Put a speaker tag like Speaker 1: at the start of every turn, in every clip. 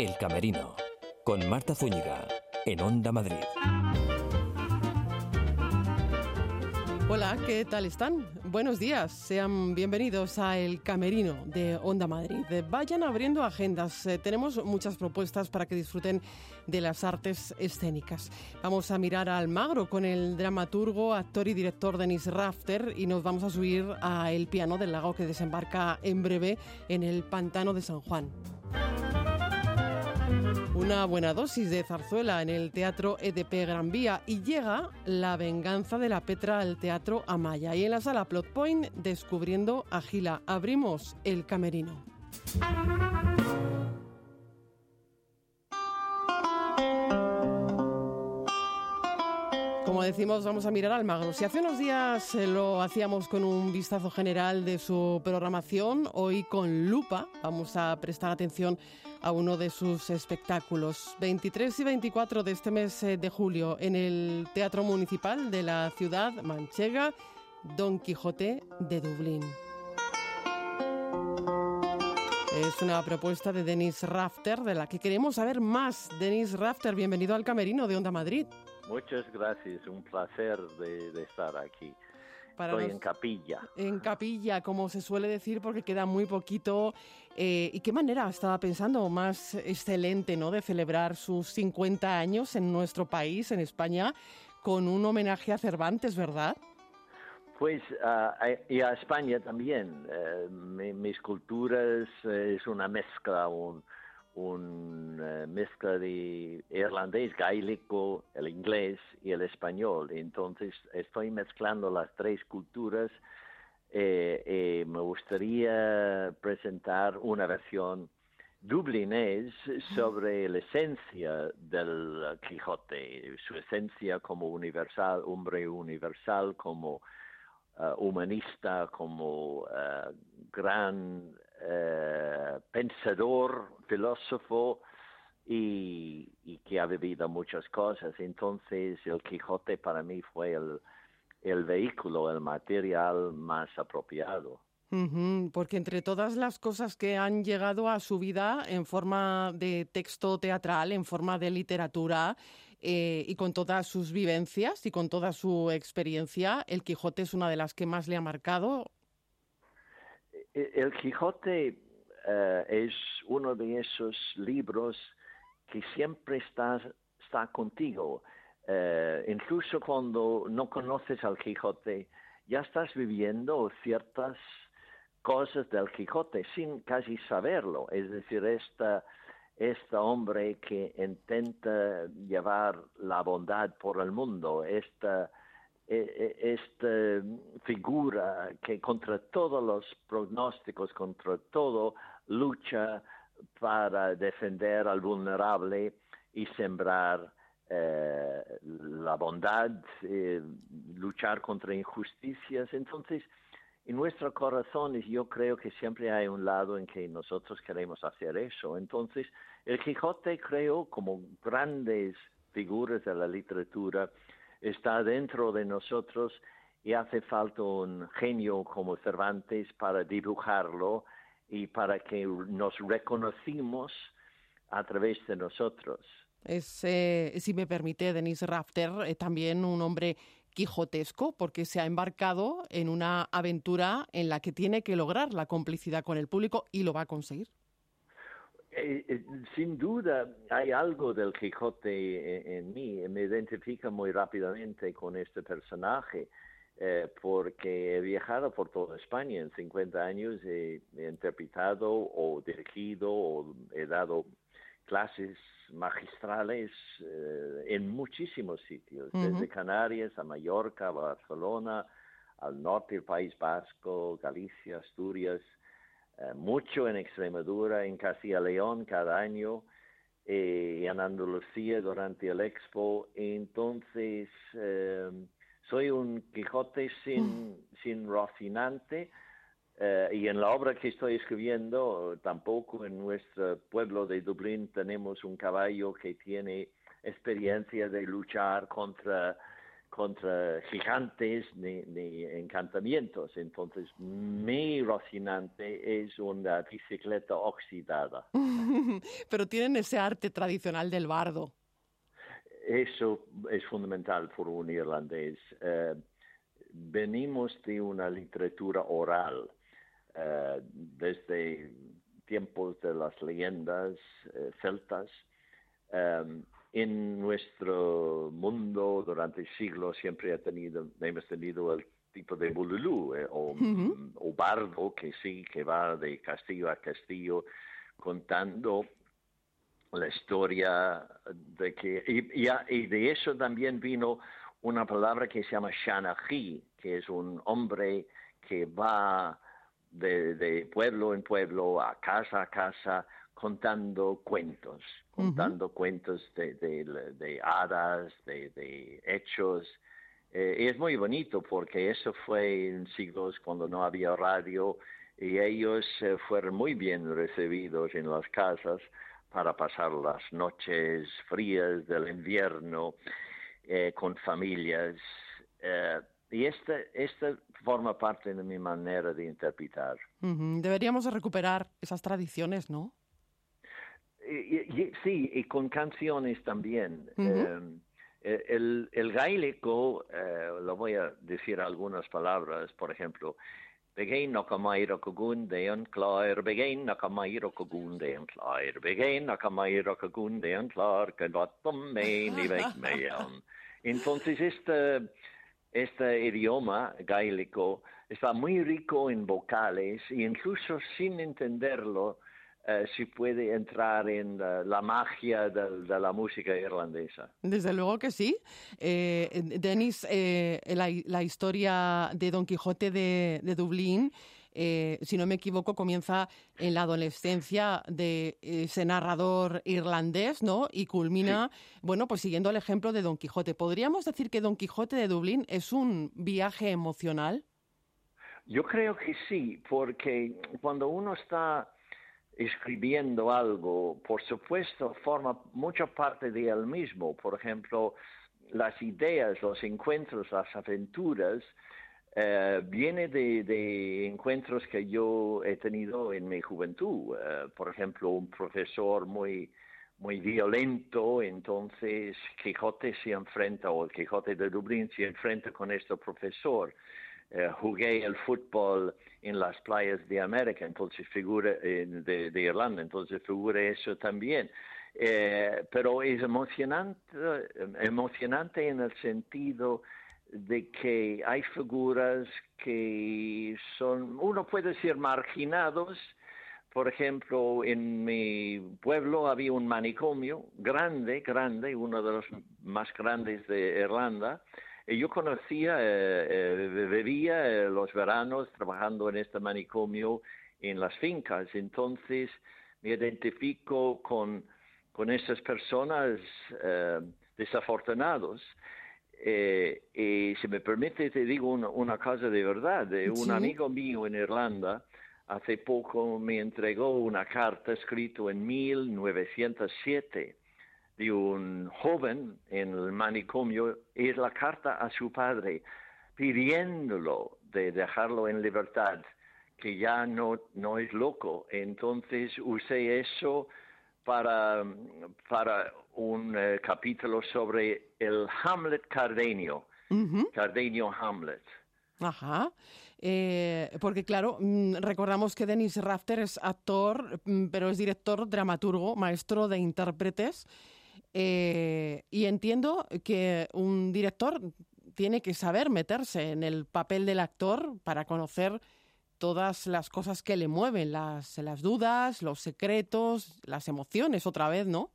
Speaker 1: El Camerino, con Marta Zúñiga, en Onda Madrid.
Speaker 2: Hola, ¿qué tal están? Buenos días, sean bienvenidos a El Camerino de Onda Madrid. Vayan abriendo agendas, eh, tenemos muchas propuestas para que disfruten de las artes escénicas. Vamos a mirar al magro con el dramaturgo, actor y director Denis Rafter y nos vamos a subir a El Piano del Lago que desembarca en breve en el Pantano de San Juan. Una buena dosis de zarzuela en el Teatro EDP Gran Vía y llega La venganza de la Petra al Teatro Amaya. Y en la sala Plot Point, descubriendo a Gila, abrimos el camerino. Como decimos, vamos a mirar al magro. Si hace unos días eh, lo hacíamos con un vistazo general de su programación, hoy con lupa vamos a prestar atención a uno de sus espectáculos. 23 y 24 de este mes eh, de julio en el Teatro Municipal de la ciudad manchega, Don Quijote de Dublín. Es una propuesta de Denis Rafter de la que queremos saber más. Denis Rafter, bienvenido al Camerino de Onda Madrid.
Speaker 3: Muchas gracias, un placer de, estar aquí. Estoy en capilla.
Speaker 2: En capilla, como se suele decir, porque queda muy poquito. Eh, ¿Y qué manera estaba pensando más excelente ¿no? de celebrar sus 50 años en nuestro país, en España, con un homenaje a Cervantes, verdad?
Speaker 3: Pues y a España también. Eh, mis culturas eh, es una mezcla, un, una mezcla de irlandés, gaélico, el inglés y el español. Entonces estoy mezclando las tres culturas eh, y me gustaría presentar una versión dublinés sobre la esencia del Quijote, su esencia como universal, hombre universal, como uh, humanista, como uh, gran uh, pensador, filósofo y, y, que ha vivido muchas cosas. Entonces el Quijote para mí fue el, el vehículo, el material más apropiado
Speaker 2: porque entre todas las cosas que han llegado a su vida en forma de texto teatral, en forma de literatura eh, y con todas sus vivencias y con toda su experiencia, El Quijote es una de las que más le ha marcado.
Speaker 3: E-, el Quijote eh, es uno de esos libros que siempre está, está contigo. Eh, incluso cuando no conoces al Quijote, ya estás viviendo ciertas cosas del Quijote sin casi saberlo. Es decir, esta, este hombre que intenta llevar la bondad por el mundo, esta, esta figura que contra todos los pronósticos, contra todo, lucha para defender al vulnerable y sembrar eh, la bondad, eh, luchar contra injusticias. Entonces, en nuestros corazones yo creo que siempre hay un lado en que nosotros queremos hacer eso. Entonces, el Quijote creo como grandes figuras de la literatura está dentro de nosotros y hace falta un genio como Cervantes para dibujarlo y para que nos reconocimos a través de nosotros.
Speaker 2: Es, eh, si me permite, Denis Rafter, eh, también un hombre quijotesco porque se ha embarcado en una aventura en la que tiene que lograr la complicidad con el público y lo va a conseguir.
Speaker 3: Eh, eh, sin duda hay algo del Quijote en, mí, me identifica muy rápidamente con este personaje. Eh, porque he viajado por toda España en 50 años, he interpretado o dirigido o he dado clases magistrales en muchísimos sitios, desde Canarias a Mallorca, a Barcelona, al norte del País Vasco, Galicia, Asturias, mucho en Extremadura, en Castilla León cada año, eh, en Andalucía durante el Expo. Entonces, soy un Quijote sin, sin Rocinante, eh, y en la obra que estoy escribiendo, tampoco en nuestro pueblo de Dublín tenemos un caballo que tiene experiencia de luchar contra contra gigantes ni, ni, encantamientos. Entonces, mi Rocinante es una bicicleta oxidada.
Speaker 2: Pero tienen ese arte tradicional del bardo.
Speaker 3: Eso es fundamental por un irlandés. Eh, venimos de una literatura oral eh, desde tiempos de las leyendas eh, celtas. En nuestro mundo durante siglos siempre ha tenido, hemos tenido el tipo de bululú o, o, bardo que sí, que va de castillo a castillo contando la historia de que, y, y, de eso también vino una palabra que se llama Shanahi, que es un hombre que va de, pueblo en pueblo, a casa a casa, contando cuentos, contando cuentos de, de, hadas, de, hechos. Eh, y es muy bonito porque eso fue en siglos cuando no había radio y ellos eh, fueron muy bien recibidos en las casas para pasar las noches frías del invierno eh, con familias. Y esta, esta forma parte de mi manera de interpretar.
Speaker 2: Deberíamos recuperar esas tradiciones, ¿no?
Speaker 3: Sí, y con canciones también. Em, el, el gaélico, eh, lo voy a decir algunas palabras, por ejemplo, maiir a gún dé an chláir, begéin nach am maiir a gún dé an chláir, begéin nach am maiir a gún dé an chláir, go batom mé ni ve mé an. Entonces este, este idioma gaélico está muy rico en vocales e incluso sin entenderlo eh, se puede entrar en la, magia de, la música irlandesa.
Speaker 2: Desde luego que sí. Eh, Denis, eh, la, historia de Don Quijote de, Dublín, si no me equivoco, comienza en la adolescencia de ese narrador irlandés, ¿no? Y culmina, bueno, pues siguiendo el ejemplo de Don Quijote. ¿Podríamos decir que Don Quijote de Dublín es un viaje emocional?
Speaker 3: Yo creo que sí, porque cuando uno está escribiendo algo, por supuesto, forma mucha parte de él mismo. Por ejemplo, las ideas, los encuentros, las aventuras, eh, viene de, encuentros que yo he tenido en mi juventud. Eh, por ejemplo, un profesor muy, muy violento, entonces Quijote se enfrenta, o el Quijote de Dublín se enfrenta con este profesor. Eh, jugué el fútbol en las playas de América, entonces figura de, Irlanda, entonces figura eso también. Eh, pero es emocionante, emocionante en el sentido de que hay figuras que son, uno puede decir, marginados. Por ejemplo, en mi pueblo había un manicomio grande, grande, uno de los más grandes de Irlanda, yo conocía, eh, eh, bebía eh, los veranos trabajando en este manicomio en las fincas, entonces me identifico con, con esas personas desafortunados. y si me permite, te digo una, una cosa de verdad. Un amigo mío en Irlanda hace poco me entregó una carta escrita en 1907 de un joven en el manicomio es la carta a su padre pidiéndolo de dejarlo en libertad, que ya no, no es loco. Entonces usé eso para, para un eh, capítulo sobre el Hamlet Cardenio, Cardenio Hamlet.
Speaker 2: Ajá. Eh, porque claro, mm, recordamos que Denis Rafter es actor, mm, pero es director, dramaturgo, maestro de intérpretes eh, y entiendo que un director tiene que saber meterse en el papel del actor para conocer todas las cosas que le mueven, las, las dudas, los secretos, las emociones otra vez, ¿no?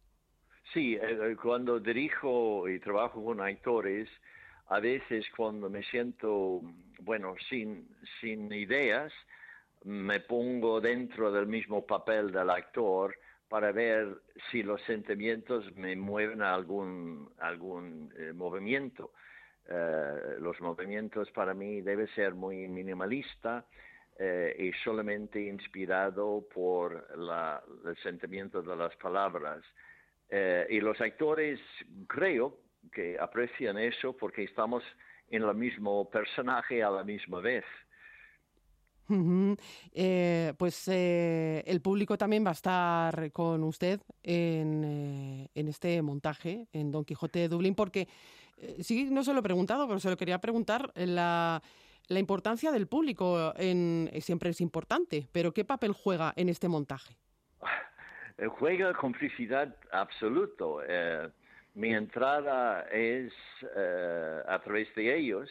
Speaker 3: Sí, eh, eh, cuando dirijo y trabajo con actores, a veces cuando me siento, bueno, sin, sin ideas, me pongo dentro del mismo papel del actor para ver si los sentimientos me mueven a algún, algún eh, movimiento. Eh, los movimientos para mí debe ser muy minimalista eh, y solamente inspirado por el sentimiento de las palabras. y los actores, creo, que aprecian eso porque estamos en el mismo personaje a la misma vez.
Speaker 2: Eh, pues eh, el público también va a estar con usted en, eh, este montaje, en Don Quijote de Dublín, porque sí, no se lo he preguntado, pero se lo quería preguntar, la, la importancia del público en, siempre es importante, pero ¿qué papel juega en este montaje?
Speaker 3: Juega complicidad absoluto. mi entrada es a través de ellos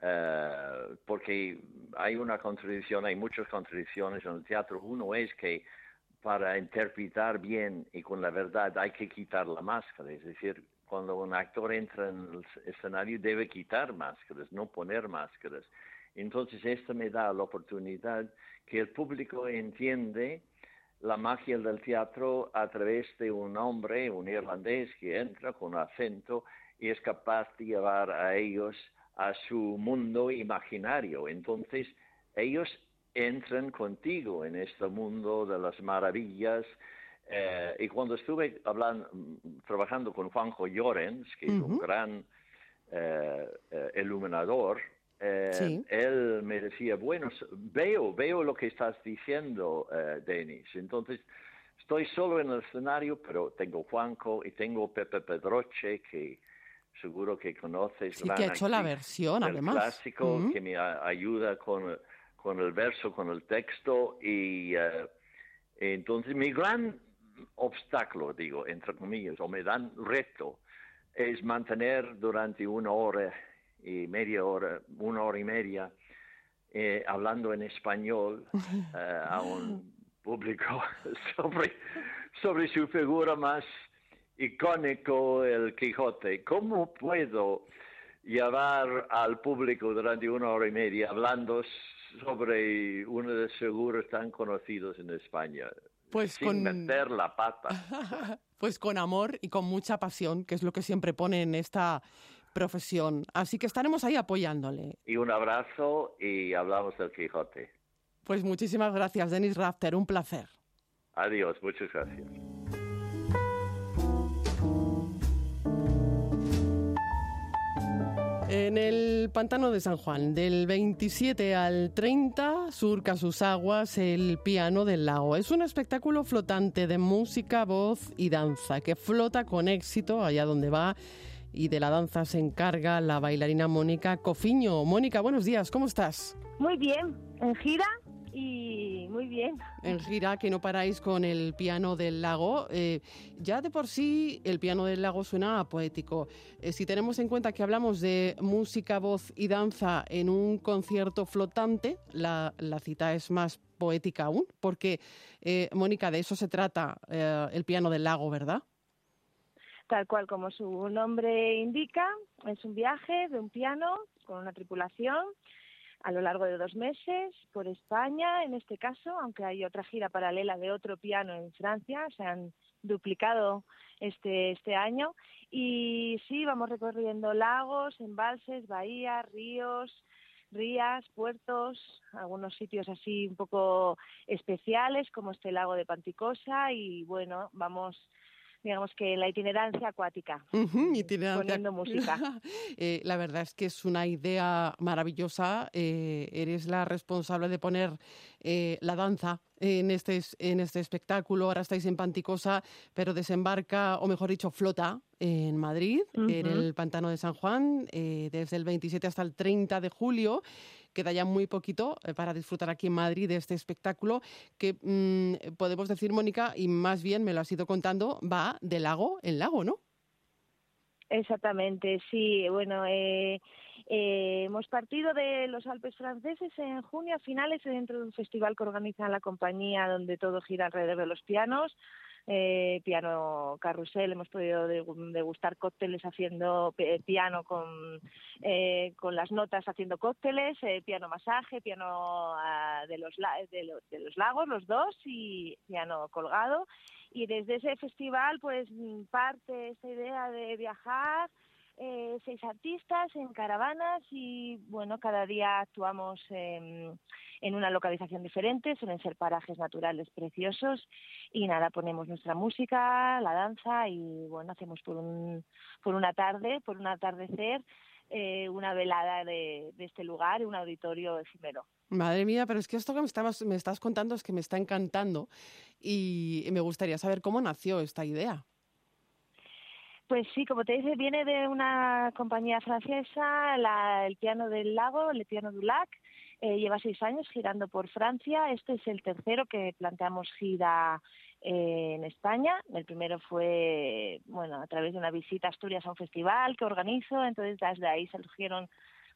Speaker 3: eh, porque hay una contradicción, hay muchas contradicciones en el teatro. Uno es que para interpretar bien y con la verdad hay que quitar la máscara, es decir, cuando un actor entra en el escenario debe quitar máscaras, no poner máscaras. Entonces esto me da la oportunidad que el público entiende la magia del teatro a través de un hombre, un irlandés que entra con acento y es capaz de llevar a ellos a su mundo imaginario. Entonces, ellos entran contigo en este mundo de las maravillas. Eh, y cuando estuve hablando, trabajando con Juanjo Llorens, que es un gran eh, eh, iluminador, él me decía, bueno, veo, veo lo que estás diciendo, Denis. Entonces, estoy solo en el escenario, pero tengo Juanjo y tengo Pepe Pedroche, que seguro que conoces.
Speaker 2: Sí, que ha hecho la versión, además.
Speaker 3: clásico, que me ayuda con, con, el verso, con el texto. Y eh, entonces mi gran obstáculo, digo, entre comillas, o me dan reto, es mantener durante una hora y media hora, una hora y media, eh, hablando en español eh, a un público sobre, sobre su figura más icónico el Quijote. ¿Cómo puedo llevar al público durante una hora y media hablando sobre uno de los seguros tan conocidos en España?
Speaker 2: Pues
Speaker 3: sin meter la pata.
Speaker 2: pues con amor y con mucha pasión, que es lo que siempre pone en esta profesión. Así que estaremos ahí apoyándole.
Speaker 3: Y un abrazo y hablamos del Quijote.
Speaker 2: Pues muchísimas gracias, Denis Rafter. Un placer.
Speaker 3: Adiós, muchas gracias.
Speaker 2: En el pantano de San Juan, del 27 al 30, surca sus aguas el piano del lago. Es un espectáculo flotante de música, voz y danza que flota con éxito allá donde va y de la danza se encarga la bailarina Mónica Cofiño. Mónica, buenos días, ¿cómo estás?
Speaker 4: Muy bien, en gira y muy bien.
Speaker 2: En gira, que no paráis con el piano del lago. Eh, ya de por sí el piano del lago suena poético. Eh, si tenemos en cuenta que hablamos de música, voz y danza en un concierto flotante, la, cita es más poética aún, porque, eh, Mónica, de eso se trata el piano del lago, ¿verdad?
Speaker 4: Tal cual como su nombre indica, es un viaje de un piano con una tripulación a lo largo de dos meses por España, en este caso, aunque hay otra gira paralela de otro piano en Francia, se han duplicado este, este año. Y sí, vamos recorriendo lagos, embalses, bahías, ríos, rías, puertos, algunos sitios así un poco especiales como este lago de Panticosa y bueno, vamos digamos que la itinerancia acuática, poniendo música.
Speaker 2: Eh, la verdad es que es una idea maravillosa. Eh, eres la responsable de poner eh, la danza en este, en este espectáculo. Ahora estáis en Panticosa, pero desembarca, o mejor dicho, flota en Madrid, en el Pantano de San Juan, desde el 27 hasta el 30 de julio. Queda ya muy poquito eh, para disfrutar aquí en Madrid de este espectáculo que mm, podemos decir, Mónica, y más bien me lo has ido contando, va de lago en lago, ¿no?
Speaker 4: Exactamente, sí. Bueno, eh, eh, hemos partido de los Alpes franceses en junio a finales dentro de un festival que organiza la compañía donde todo gira alrededor de los pianos eh, piano carrusel, hemos podido degustar cócteles haciendo piano con, eh, con las notas haciendo cócteles, eh, piano masaje, piano ah, de, los, de, de los lagos, los dos, y piano colgado. Y desde ese festival, pues parte esta idea de viajar eh, seis artistas en caravanas y bueno, cada día actuamos en, una localización diferente, suelen ser parajes naturales preciosos y nada, ponemos nuestra música, la danza y bueno, hacemos por, un, por una tarde, por un atardecer, eh, una velada de, de este lugar, un auditorio efímero.
Speaker 2: Madre mía, pero es que esto que me, estabas, me estás contando es que me está encantando y me gustaría saber cómo nació esta idea.
Speaker 4: Pues sí, como te dice, viene de una compañía francesa, la, el piano del lago, el piano du lac. Eh, lleva seis años girando por Francia. Este es el tercero que planteamos gira eh, en España. El primero fue, bueno, a través de una visita a Asturias a un festival que organizo. Entonces, desde ahí surgieron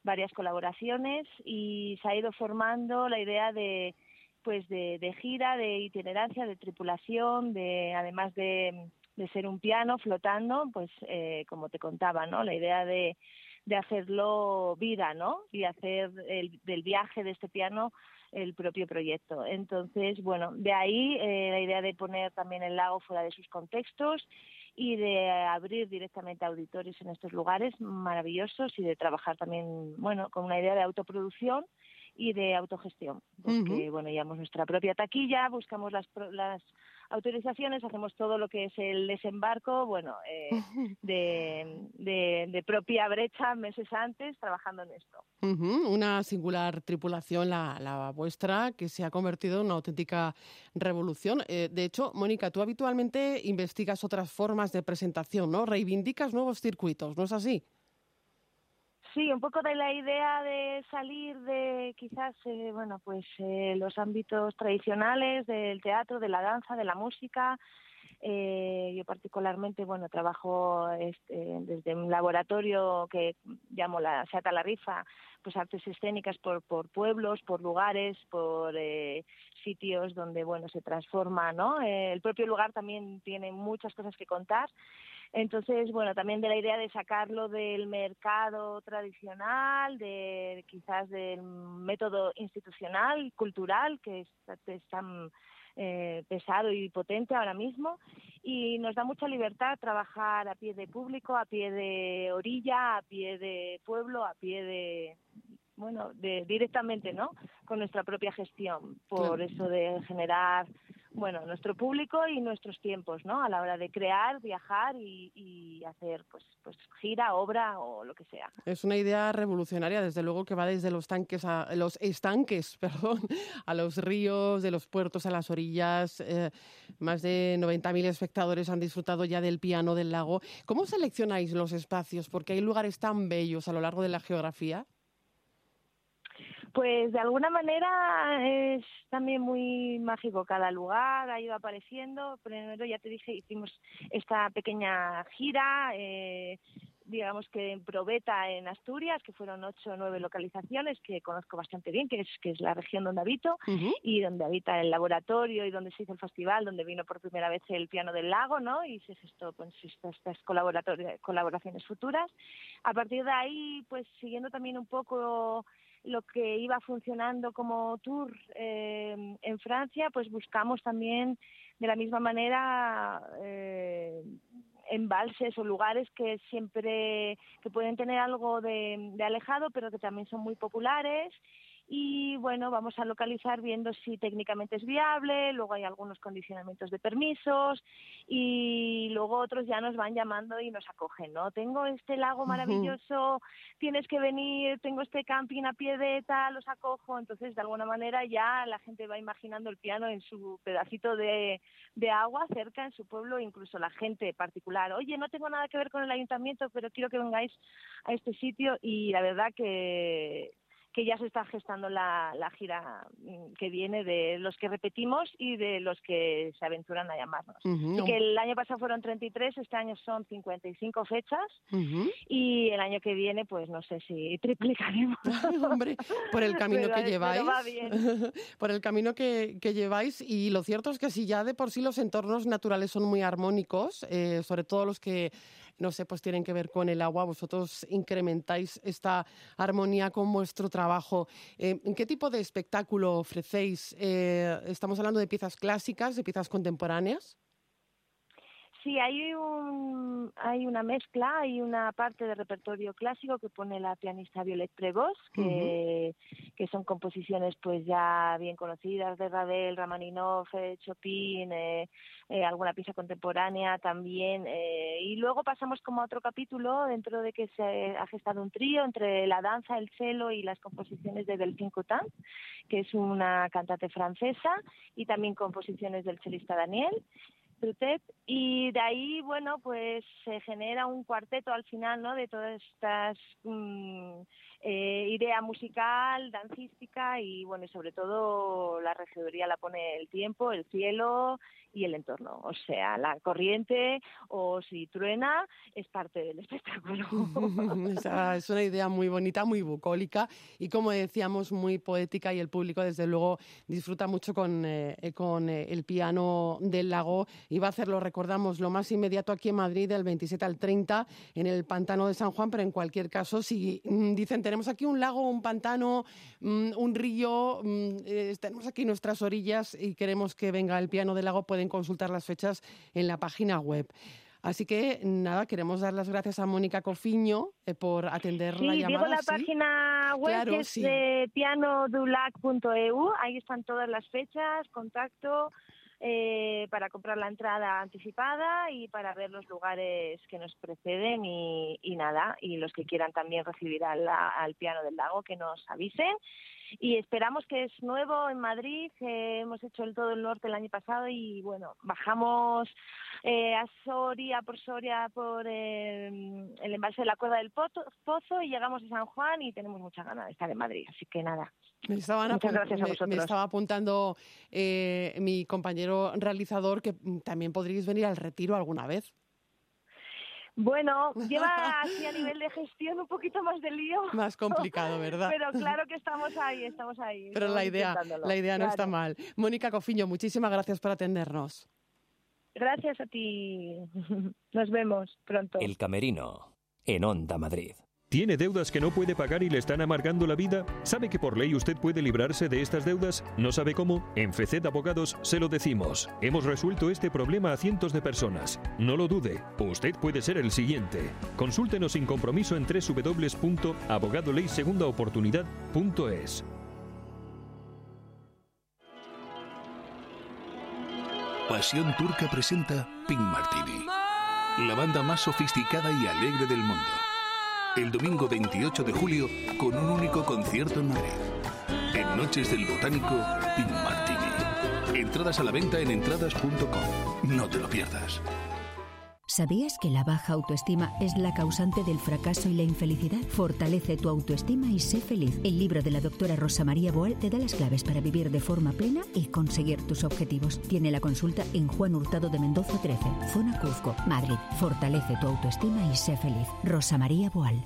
Speaker 4: varias colaboraciones y se ha ido formando la idea de, pues, de, de gira, de itinerancia, de tripulación, de, además de de ser un piano flotando, pues eh, como te contaba, ¿no? La idea de, de hacerlo vida, ¿no? Y hacer el, del viaje de este piano el propio proyecto. Entonces, bueno, de ahí eh, la idea de poner también el lago fuera de sus contextos y de abrir directamente auditores en estos lugares maravillosos y de trabajar también, bueno, con una idea de autoproducción y de autogestión. Porque, bueno, llevamos nuestra propia taquilla, buscamos las, las autorizaciones, hacemos todo lo que es el desembarco, bueno, eh, de, de, de, propia brecha meses antes trabajando en esto.
Speaker 2: Uh -huh. Una singular tripulación, la, la, vuestra, que se ha convertido en una auténtica revolución. Eh, de hecho, Mónica, tú habitualmente investigas otras formas de presentación, ¿no? Reivindicas nuevos circuitos, ¿no es así?
Speaker 4: Sí, un poco de la idea de salir de quizás, eh, bueno, pues eh, los ámbitos tradicionales del teatro, de la danza, de la música. Eh, yo particularmente, bueno, trabajo este, desde un laboratorio que llamo la Seata la Rifa, pues artes escénicas por, por pueblos, por lugares, por eh, sitios donde, bueno, se transforma, ¿no? Eh, el propio lugar también tiene muchas cosas que contar. Entonces, bueno, también de la idea de sacarlo del mercado tradicional, de quizás del método institucional, cultural, que es, es tan eh, pesado y potente ahora mismo, y nos da mucha libertad trabajar a pie de público, a pie de orilla, a pie de pueblo, a pie de, bueno, de, directamente, ¿no? Con nuestra propia gestión, por claro. eso de generar bueno, nuestro público y nuestros tiempos, ¿no? A la hora de crear, viajar y, hacer, pues, pues, gira, obra o lo que sea.
Speaker 2: Es una idea revolucionaria, desde luego, que va desde los tanques a los estanques, perdón, a los ríos, de los puertos a las orillas. Eh, más de 90.000 espectadores han disfrutado ya del piano del lago. ¿Cómo seleccionáis los espacios? Porque hay lugares tan bellos a lo largo de la geografía.
Speaker 4: Pues de alguna manera es también muy mágico cada lugar, ha ido apareciendo. Primero, ya te dije, hicimos esta pequeña gira, eh, digamos que en Probeta, en Asturias, que fueron ocho o nueve localizaciones que conozco bastante bien, que es, que es la región donde habito uh -huh. y donde habita el laboratorio y donde se hizo el festival, donde vino por primera vez el piano del lago, ¿no? Y se gestó pues, estas, estas colaboraciones futuras. A partir de ahí, pues siguiendo también un poco lo que iba funcionando como tour eh, en Francia, pues buscamos también de la misma manera eh, embalses o lugares que siempre que pueden tener algo de, de alejado, pero que también son muy populares y bueno, vamos a localizar viendo si técnicamente es viable, luego hay algunos condicionamientos de permisos y luego otros ya nos van llamando y nos acogen, ¿no? Tengo este lago maravilloso, uh -huh. tienes que venir, tengo este camping a pie de tal, los acojo, entonces de alguna manera ya la gente va imaginando el piano en su pedacito de, de agua cerca en su pueblo, incluso la gente particular, oye, no tengo nada que ver con el ayuntamiento, pero quiero que vengáis a este sitio y la verdad que que ya se está gestando la, la, gira mm, que viene de los que repetimos y de los que se aventuran a llamarnos. Uh -huh. Y que el año pasado fueron 33, este año son 55 fechas uh -huh. y el año que viene, pues no sé si triplicaremos.
Speaker 2: Hombre, por el camino pero, que lleváis. por el camino que, que, lleváis y lo cierto es que si ya de por sí los entornos naturales son muy armónicos, eh, sobre todo los que no sé, pues tienen que ver con el agua. Vosotros incrementáis esta armonía con vuestro trabajo. Eh, ¿Qué tipo de espectáculo ofrecéis? Eh, ¿Estamos hablando de piezas clásicas, de piezas contemporáneas?
Speaker 4: Sí, hay un hay una mezcla, hay una parte de repertorio clásico que pone la pianista Violet Prevost, que, que son composiciones pues ya bien conocidas de Ravel, Ramaninov, eh, Chopin, eh, eh, alguna pieza contemporánea también. y luego pasamos como a otro capítulo dentro de que se ha gestado un trío entre la danza, el cello y las composiciones de Delphine Cotin, que es una cantante francesa, y también composiciones del chelista Daniel y de ahí, bueno, pues se genera un cuarteto al final, ¿no? De todas estas mm, eh, idea musical, dancística y, bueno, y sobre todo la regiduría la pone el tiempo, el cielo y el entorno. O sea, la corriente o si truena es parte del espectáculo.
Speaker 2: es una idea muy bonita, muy bucólica y, como decíamos, muy poética y el público, desde luego, disfruta mucho con, eh, con eh, el piano del lago y va a hacerlo, recordamos, lo más inmediato aquí en Madrid del 27 al 30 en el Pantano de San Juan, pero en cualquier caso, si mm, dicen tenemos aquí un lago, un pantano, mm, un río, mm, eh, tenemos aquí nuestras orillas y queremos que venga el piano del lago, pueden consultar las fechas en la página web. Así que nada, queremos dar las gracias a Mónica Cofiño eh, por atender la llamada.
Speaker 4: Digo la página web que es de pianodulac.eu, ahí están todas las fechas, contacto, eh, para comprar la entrada anticipada y para ver los lugares que nos preceden y, nada, y los que quieran también recibir al, al piano del lago que nos avisen y esperamos que es nuevo en Madrid. hemos hecho el todo el norte el año pasado y bueno, bajamos eh, a Soria por Soria por el embalse de la Cueva del Pozo y llegamos a San Juan y tenemos mucha ganas de estar en Madrid. Así que nada,
Speaker 2: me, estaba apuntando eh, mi compañero realizador que mm, también podríais venir al retiro alguna vez.
Speaker 4: Bueno, lleva así a nivel de gestión un poquito más de lío.
Speaker 2: Más complicado, ¿verdad?
Speaker 4: Pero claro que estamos ahí, estamos ahí.
Speaker 2: Pero la idea, la idea no está mal. Mónica Cofiño, muchísimas gracias por atendernos.
Speaker 4: Gracias a ti. Nos vemos pronto.
Speaker 1: El Camerino, en Onda Madrid.
Speaker 5: ¿Tiene deudas que no puede pagar y le están amargando la vida? ¿Sabe que por ley usted puede librarse de estas deudas? ¿No sabe cómo? En FECED Abogados se lo decimos. Hemos resuelto este problema a cientos de personas. No lo dude, usted puede ser el siguiente. Consúltenos sin compromiso en www.abogadoleysegundaoportunidad.es.
Speaker 6: Pasión Turca presenta Pink Martini, la banda más sofisticada y alegre del mundo el domingo 28 de julio con un único concierto en Madrid. En Noches del Botánico, Pin Martini. Entradas a la venta en entradas.com. No te lo pierdas.
Speaker 7: ¿Sabías que la baja autoestima es la causante del fracaso y la infelicidad? Fortalece tu autoestima y sé feliz. El libro de la doctora Rosa María Boal te da las claves para vivir de forma plena y conseguir tus objetivos. Tiene la consulta en Juan Hurtado de Mendoza 13, Zona Cuzco, Madrid. Fortalece tu autoestima y sé feliz. Rosa María Boal.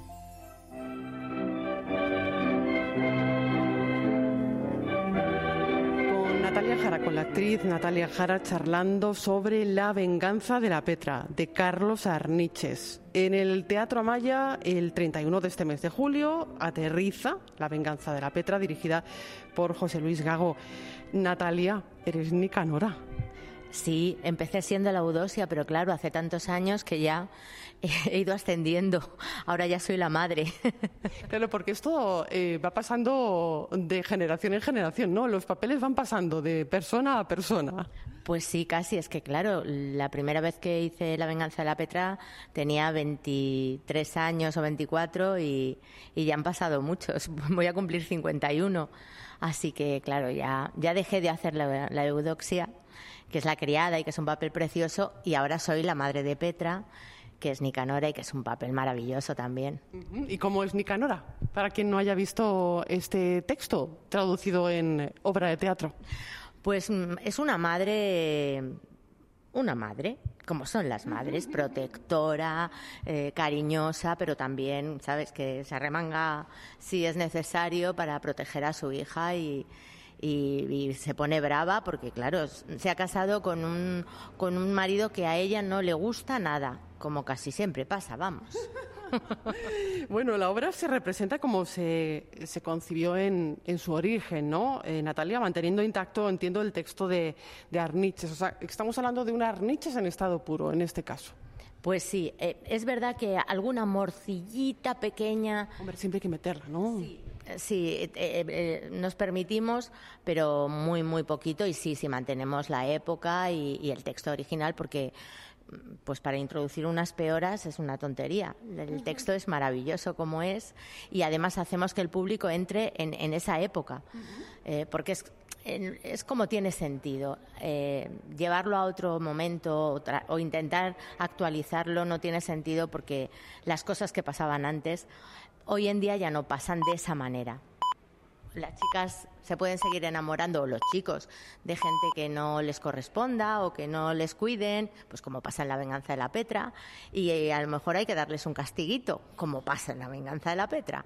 Speaker 2: Con la actriz Natalia Jara charlando sobre La venganza de la Petra, de Carlos Arniches. En el Teatro Amaya, el 31 de este mes de julio, aterriza La venganza de la Petra, dirigida por José Luis Gago. Natalia, eres Nicanora.
Speaker 8: Sí, empecé siendo la Eudosia, pero claro, hace tantos años que ya he ido ascendiendo. Ahora ya soy la madre.
Speaker 2: Claro, porque esto eh, va pasando de generación en generación, ¿no? Los papeles van pasando de persona a persona.
Speaker 8: Pues sí, casi. Es que, claro, la primera vez que hice La venganza de la Petra tenía 23 años o 24 y, y ya han pasado muchos. Voy a cumplir 51. Así que, claro, ya, ya dejé de hacer la, la eudoxia que es la criada y que es un papel precioso, y ahora soy la madre de Petra, que es Nicanora y que es un papel maravilloso también.
Speaker 2: ¿Y cómo es Nicanora? Para quien no haya visto este texto traducido en obra de teatro.
Speaker 8: Pues mm, es una madre, una madre, como son las madres, protectora, eh, cariñosa, pero también, ¿sabes?, que se arremanga si es necesario para proteger a su hija y, y, se pone brava porque, claro, se ha casado con un, con un marido que a ella no le gusta nada, como casi siempre pasa, vamos.
Speaker 2: bueno, la obra se representa como se, se concibió en, en, su origen, ¿no? Eh, Natalia, manteniendo intacto, entiendo, el texto de, de Arniches. O sea, estamos hablando de un Arniches en estado puro, en este caso.
Speaker 8: Pues sí, eh, es verdad que alguna morcillita pequeña.
Speaker 2: Hombre, siempre hay que meterla, ¿no?
Speaker 8: Sí. Sí, eh, nos permitimos, pero muy, muy poquito, y sí, sí mantenemos la época y, y el texto original, porque pues para introducir unas peoras es una tontería. El texto es maravilloso como es y además hacemos que el público entre en, esa época, eh, porque es, es, como tiene sentido. Eh, llevarlo a otro momento o, intentar actualizarlo no tiene sentido porque las cosas que pasaban antes hoy en día ya no pasan de esa manera las chicas se pueden seguir enamorando, o los chicos, de gente que no les corresponda o que no les cuiden, pues como pasa en la venganza de la Petra, y eh, a lo mejor hay que darles un castiguito, como pasa en la venganza de la Petra.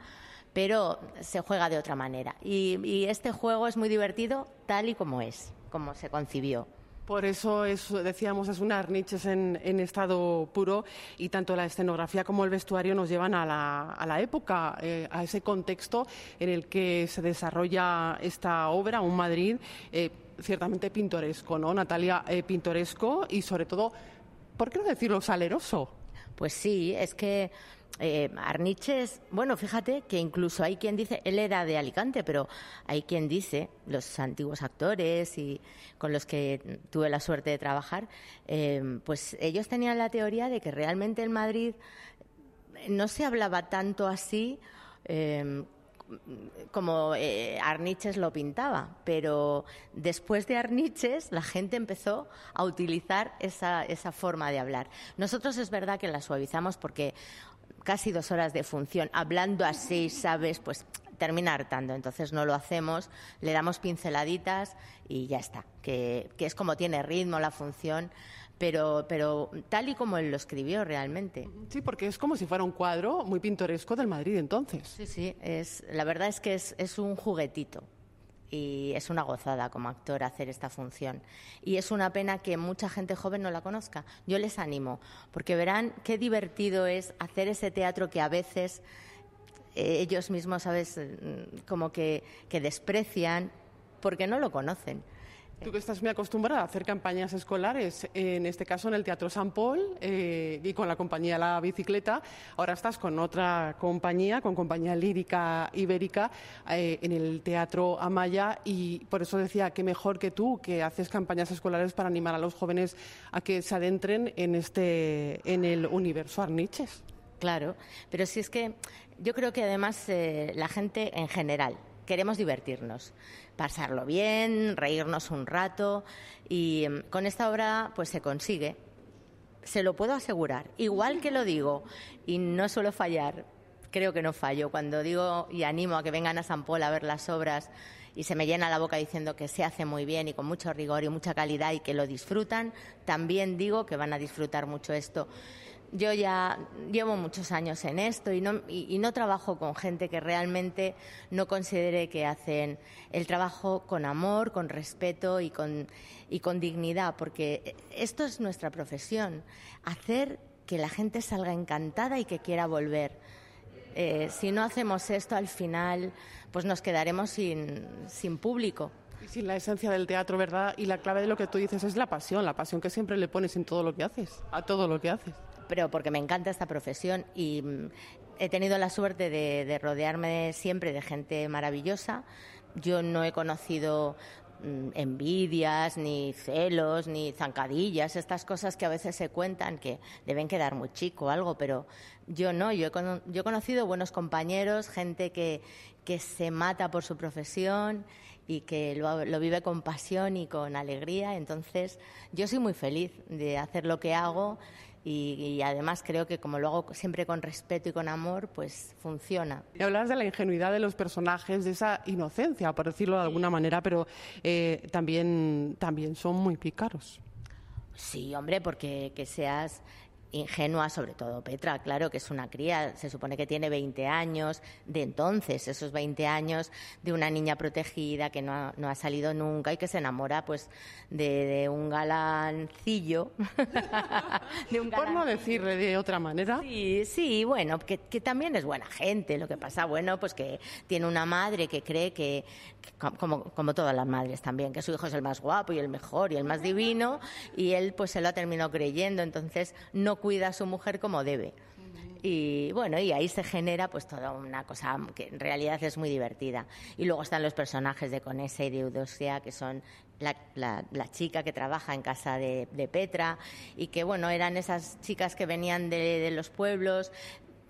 Speaker 8: Pero se juega de otra manera. y este juego es muy divertido tal y como es, como se concibió.
Speaker 2: Por eso decíamos, es un arniches en, estado puro y tanto la escenografía como el vestuario nos llevan a la, época, eh, a ese contexto en el que se desarrolla esta obra, un Madrid eh, ciertamente pintoresco, ¿no? Natalia, eh, pintoresco y sobre todo, ¿por qué no decirlo saleroso?
Speaker 8: Pues sí, es que eh, Arniches, bueno, fíjate que incluso hay quien dice, él era de Alicante, pero hay quien dice, los antiguos actores y con los que tuve la suerte de trabajar, eh, pues ellos tenían la teoría de que realmente en Madrid no se hablaba tanto así. Eh, como Arniches lo pintaba, pero después de Arniches la gente empezó a utilizar esa, esa forma de hablar. Nosotros es verdad que la suavizamos porque casi dos horas de función, hablando así, ¿sabes? Pues termina hartando. Entonces no lo hacemos, le damos pinceladitas y ya está. Que, es como tiene ritmo la función, pero, pero tal y como él lo escribió realmente.
Speaker 2: Sí, porque es como si fuera un cuadro muy pintoresco del Madrid entonces.
Speaker 8: Sí, sí, es, la verdad es que es, es un juguetito y es una gozada como actor hacer esta función. Y es una pena que mucha gente joven no la conozca. Yo les animo, porque verán qué divertido es hacer ese teatro que a veces eh, ellos mismos, ¿sabes?, mm, como que, que desprecian porque no lo conocen.
Speaker 2: Tú que estás muy acostumbrada a hacer campañas escolares, en este caso en el Teatro San Paul eh, y con la compañía La Bicicleta, ahora estás con otra compañía, con Compañía Lírica Ibérica, eh, en el Teatro Amaya y por eso decía que mejor que tú, que haces campañas escolares para animar a los jóvenes a que se adentren en, este, en el universo Arniches.
Speaker 8: Claro, pero si es que yo creo que además eh, la gente en general, queremos divertirnos, pasarlo bien, reírnos un rato y em, con esta obra pues se consigue. Se lo puedo asegurar. Igual que lo digo y no suelo fallar, creo que no fallo cuando digo y animo a que vengan a San Paul a ver las obras y se me llena la boca diciendo que se hace muy bien y con mucho rigor y mucha calidad y que lo disfrutan, también digo que van a disfrutar mucho esto yo ya llevo muchos años en esto y no, y, no, trabajo con gente que realmente no considere que hacen el trabajo con amor, con respeto y con, y con dignidad, porque esto es nuestra profesión, hacer que la gente salga encantada y que quiera volver. Eh, si no hacemos esto, al final pues nos quedaremos sin, público.
Speaker 2: Y sin la esencia del teatro, ¿verdad? Y la clave de lo que tú dices es la pasión, la pasión que siempre le pones en todo lo que haces, a todo lo que haces
Speaker 8: pero porque me encanta esta profesión y mm, he tenido la suerte de, rodearme siempre de gente maravillosa. Yo no he conocido mm, envidias, ni celos, ni zancadillas, estas cosas que a veces se cuentan que deben quedar muy chico o algo, pero yo no, yo he, yo he conocido buenos compañeros, gente que, que se mata por su profesión y que lo, lo, vive con pasión y con alegría. Entonces, yo soy muy feliz de hacer lo que hago y, además creo que como lo hago siempre con respeto y con amor, pues funciona.
Speaker 2: Y hablas de la ingenuidad de los personajes, de esa inocencia, por decirlo de alguna manera, pero eh, también, también son muy pícaros.
Speaker 8: Sí, hombre, porque que seas ingenua, sobre todo Petra, claro que es una cría, se supone que tiene 20 años, de entonces, esos 20 años de una niña protegida que no ha, no ha salido nunca y que se enamora pues de, un galancillo.
Speaker 2: de un Por no decirle de otra manera.
Speaker 8: Sí, sí, bueno, que, también es buena gente, lo que pasa, bueno, pues que tiene una madre que cree que, como, como todas las madres también, que su hijo es el más guapo y el mejor y el más divino y él pues se lo ha terminado creyendo, entonces no cuida a su mujer como debe. Y bueno, y ahí se genera pues toda una cosa que en realidad es muy divertida. Y luego están los personajes de Conesa y de Eudosia, que son la, la, chica que trabaja en casa de, Petra y que bueno, eran esas chicas que venían de, los pueblos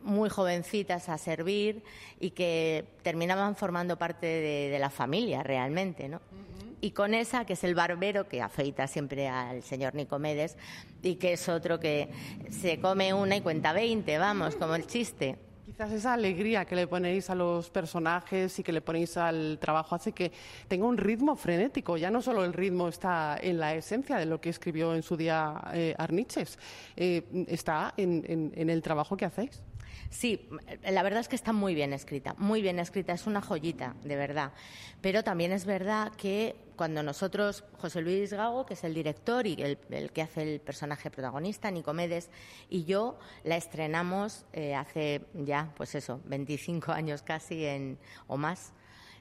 Speaker 8: muy jovencitas a servir y que terminaban formando parte de, la familia realmente, ¿no? Y con esa, que es el barbero que afeita siempre al señor Nicomedes, y que es otro que se come una y cuenta veinte, vamos, como el chiste.
Speaker 2: Quizás esa alegría que le ponéis a los personajes y que le ponéis al trabajo hace que tenga un ritmo frenético. Ya no solo el ritmo está en la esencia de lo que escribió en su día eh, Arniches, eh, está en el trabajo que hacéis.
Speaker 8: Sí, la verdad es que está muy bien escrita, muy bien escrita, es una joyita, de verdad. Pero también es verdad que cuando nosotros, José Luis Gago, que es el director y el, que hace el personaje protagonista, Nicomedes, y yo la estrenamos eh, hace ya, pues eso, 25 años casi en, o más,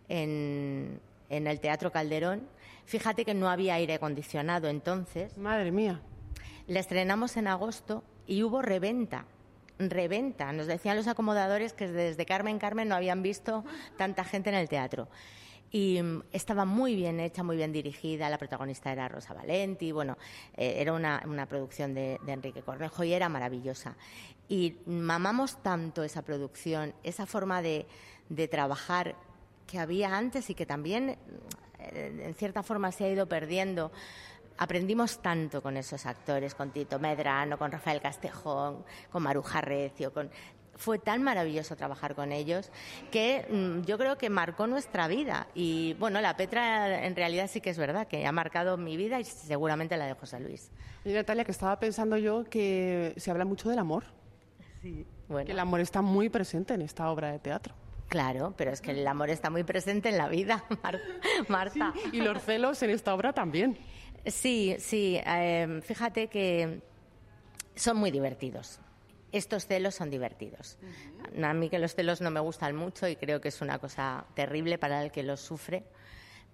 Speaker 8: en, en el Teatro Calderón. Fíjate que no había aire acondicionado entonces.
Speaker 2: Madre mía.
Speaker 8: La estrenamos en agosto y hubo reventa reventa. Nos decían los acomodadores que desde Carmen Carmen no habían visto tanta gente en el teatro. Y mm, estaba muy bien hecha, muy bien dirigida. La protagonista era Rosa Valenti. Bueno, eh, era una, producción de, Enrique Cornejo y era maravillosa. Y mamamos tanto esa producción, esa forma de, de trabajar que había antes y que también, eh, en cierta forma, se ha ido perdiendo aprendimos tanto con esos actores, con Tito Medrano, con Rafael Castejón, con Maruja Recio, con fue tan maravilloso trabajar con ellos que mm, yo creo que marcó nuestra vida. Y bueno, la Petra en realidad sí que es verdad, que ha marcado mi vida y seguramente la de José Luis.
Speaker 2: Y Natalia, que estaba pensando yo que se habla mucho del amor. Sí, bueno. Que el amor está muy presente en esta obra de teatro.
Speaker 8: Claro, pero es que el amor está muy presente en la vida, Marta.
Speaker 2: y los celos en esta obra también.
Speaker 8: Sí, sí. Em, fíjate que son muy divertidos. Estos celos son divertidos. A mí que los celos no me gustan mucho y creo que es una cosa terrible para el que los sufre.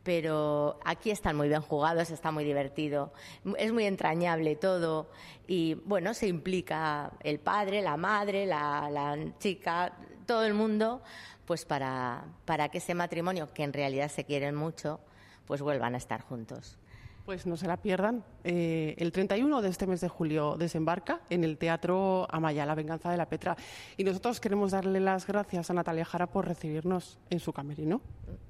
Speaker 8: Pero aquí están muy bien jugados, está muy divertido, es muy entrañable todo y bueno, se implica el padre, la madre, la, la chica, todo el mundo, pues para, para que ese matrimonio, que en realidad se quieren mucho, pues vuelvan a estar juntos.
Speaker 2: Pues no se la pierdan. Eh, el 31 de este mes de julio desembarca en el Teatro Amaya, La Venganza de la Petra. Y nosotros queremos darle las gracias a Natalia Jara por recibirnos en su camerino.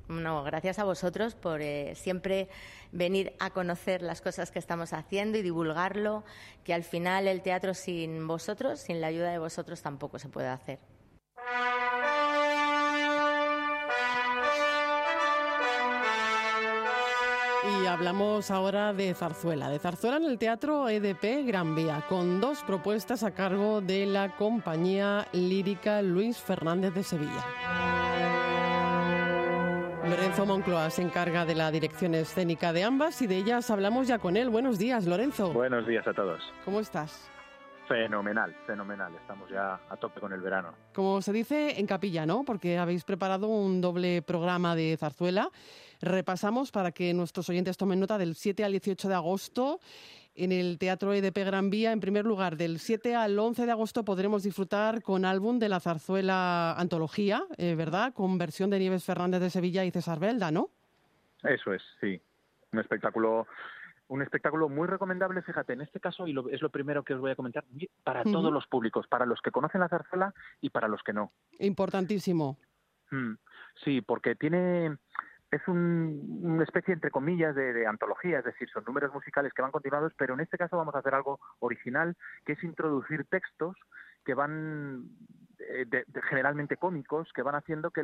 Speaker 8: No, gracias a vosotros por eh, siempre venir a conocer las cosas que estamos haciendo y divulgarlo, que al final el teatro sin vosotros, sin la ayuda de vosotros, tampoco se puede hacer.
Speaker 2: Y hablamos ahora de Zarzuela, de Zarzuela en el Teatro EDP Gran Vía, con dos propuestas a cargo de la compañía lírica Luis Fernández de Sevilla. Lorenzo Moncloa se encarga de la dirección escénica de ambas y de ellas hablamos ya con él. Buenos días, Lorenzo.
Speaker 9: Buenos días a todos.
Speaker 2: ¿Cómo estás?
Speaker 9: Fenomenal, fenomenal. Estamos ya a tope con el verano.
Speaker 2: Como se dice en capilla, ¿no? Porque habéis preparado un doble programa de zarzuela. Repasamos para que nuestros oyentes tomen nota del 7 al 18 de agosto en el Teatro EDP Gran Vía. En primer lugar, del 7 al 11 de agosto podremos disfrutar con álbum de la zarzuela Antología, eh, ¿verdad? Con versión de Nieves Fernández de Sevilla y César Belda, ¿no?
Speaker 9: Eso es, sí. Un espectáculo un espectáculo muy recomendable, fíjate, en este caso, y es lo primero que os voy a comentar, para todos los públicos, para los que conocen la zarzuela y para los que no.
Speaker 2: Importantísimo.
Speaker 9: Mm, sí, porque tiene, es una especie, entre comillas, de, antología, es decir, son números musicales que van continuados, pero en este caso vamos a hacer algo original, que es introducir textos que van eh, generalmente cómicos que van haciendo que,